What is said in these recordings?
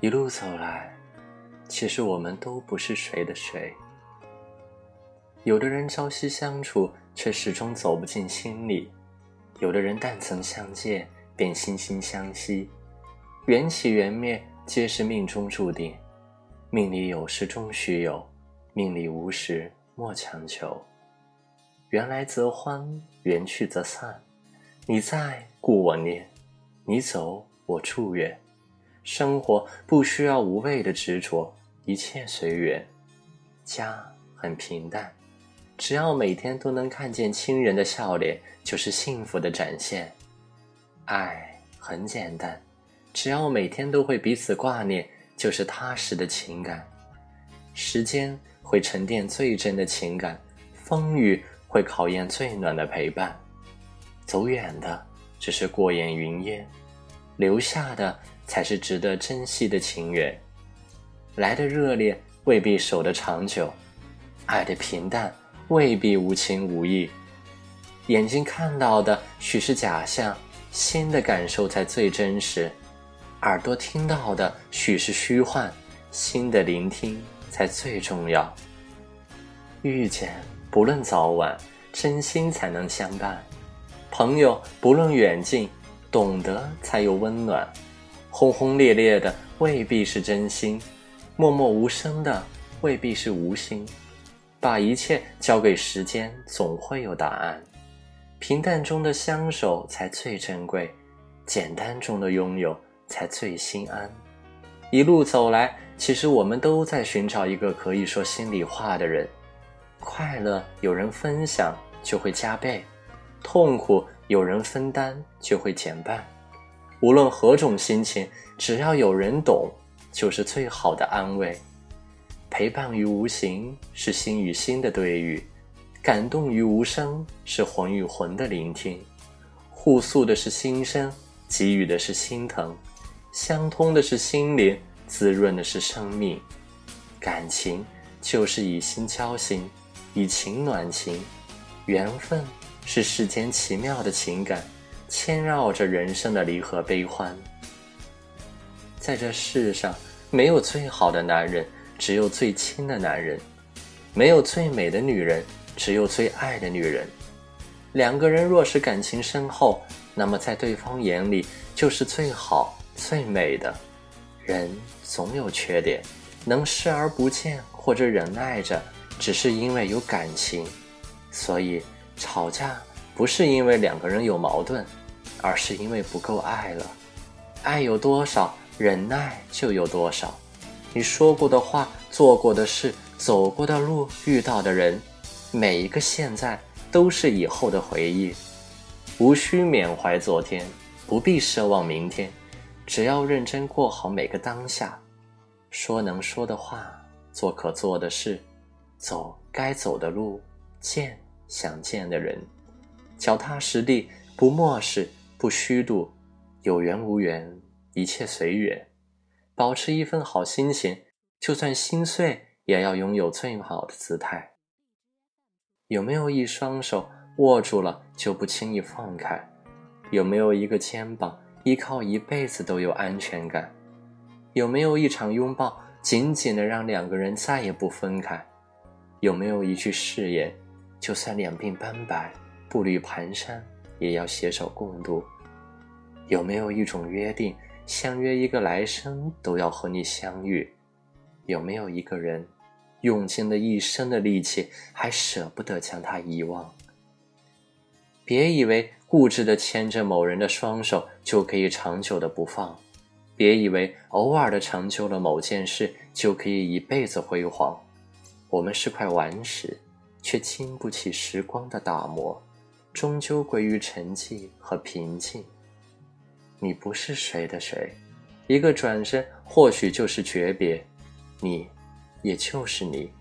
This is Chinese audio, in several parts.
一路走来，其实我们都不是谁的谁。有的人朝夕相处，却始终走不进心里；有的人但曾相见，便惺惺相惜。缘起缘灭，皆是命中注定。命里有时终须有，命里无时莫强求。缘来则欢，缘去则散。你在，故我念；你走，我祝愿。生活不需要无谓的执着，一切随缘。家很平淡。只要每天都能看见亲人的笑脸，就是幸福的展现。爱很简单，只要每天都会彼此挂念，就是踏实的情感。时间会沉淀最真的情感，风雨会考验最暖的陪伴。走远的只是过眼云烟，留下的才是值得珍惜的情缘。来的热烈未必守得长久，爱的平淡。未必无情无义，眼睛看到的许是假象，心的感受才最真实；耳朵听到的许是虚幻，心的聆听才最重要。遇见不论早晚，真心才能相伴；朋友不论远近，懂得才有温暖。轰轰烈烈的未必是真心，默默无声的未必是无心。把一切交给时间，总会有答案。平淡中的相守才最珍贵，简单中的拥有才最心安。一路走来，其实我们都在寻找一个可以说心里话的人。快乐有人分享就会加倍，痛苦有人分担就会减半。无论何种心情，只要有人懂，就是最好的安慰。陪伴于无形是心与心的对语，感动于无声是魂与魂的聆听，互诉的是心声，给予的是心疼，相通的是心灵，滋润的是生命。感情就是以心交心，以情暖情，缘分是世间奇妙的情感，牵绕着人生的离合悲欢。在这世上，没有最好的男人。只有最亲的男人，没有最美的女人，只有最爱的女人。两个人若是感情深厚，那么在对方眼里就是最好最美的。人总有缺点，能视而不见或者忍耐着，只是因为有感情。所以吵架不是因为两个人有矛盾，而是因为不够爱了。爱有多少，忍耐就有多少。你说过的话、做过的事、走过的路、遇到的人，每一个现在都是以后的回忆。无需缅怀昨天，不必奢望明天，只要认真过好每个当下。说能说的话，做可做的事，走该走的路，见想见的人，脚踏实地，不漠视，不虚度，有缘无缘，一切随缘。保持一份好心情，就算心碎，也要拥有最好的姿态。有没有一双手握住了就不轻易放开？有没有一个肩膀依靠一辈子都有安全感？有没有一场拥抱紧紧的让两个人再也不分开？有没有一句誓言，就算两鬓斑白、步履蹒跚，也要携手共度？有没有一种约定？相约一个来生都要和你相遇，有没有一个人用尽了一生的力气，还舍不得将他遗忘？别以为固执的牵着某人的双手就可以长久的不放，别以为偶尔的成就了某件事就可以一辈子辉煌。我们是块顽石，却经不起时光的打磨，终究归于沉寂和平静。你不是谁的谁，一个转身或许就是诀别，你，也就是你，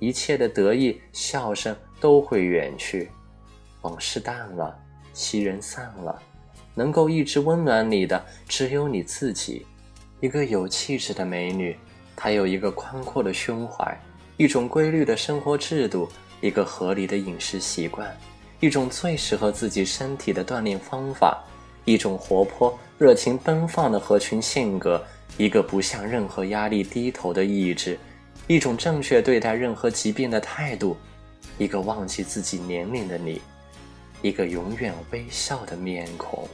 一切的得意笑声都会远去，往事淡了，昔人散了，能够一直温暖你的只有你自己。一个有气质的美女，她有一个宽阔的胸怀，一种规律的生活制度，一个合理的饮食习惯，一种最适合自己身体的锻炼方法。一种活泼、热情、奔放的合群性格，一个不向任何压力低头的意志，一种正确对待任何疾病的态度，一个忘记自己年龄的你，一个永远微笑的面孔。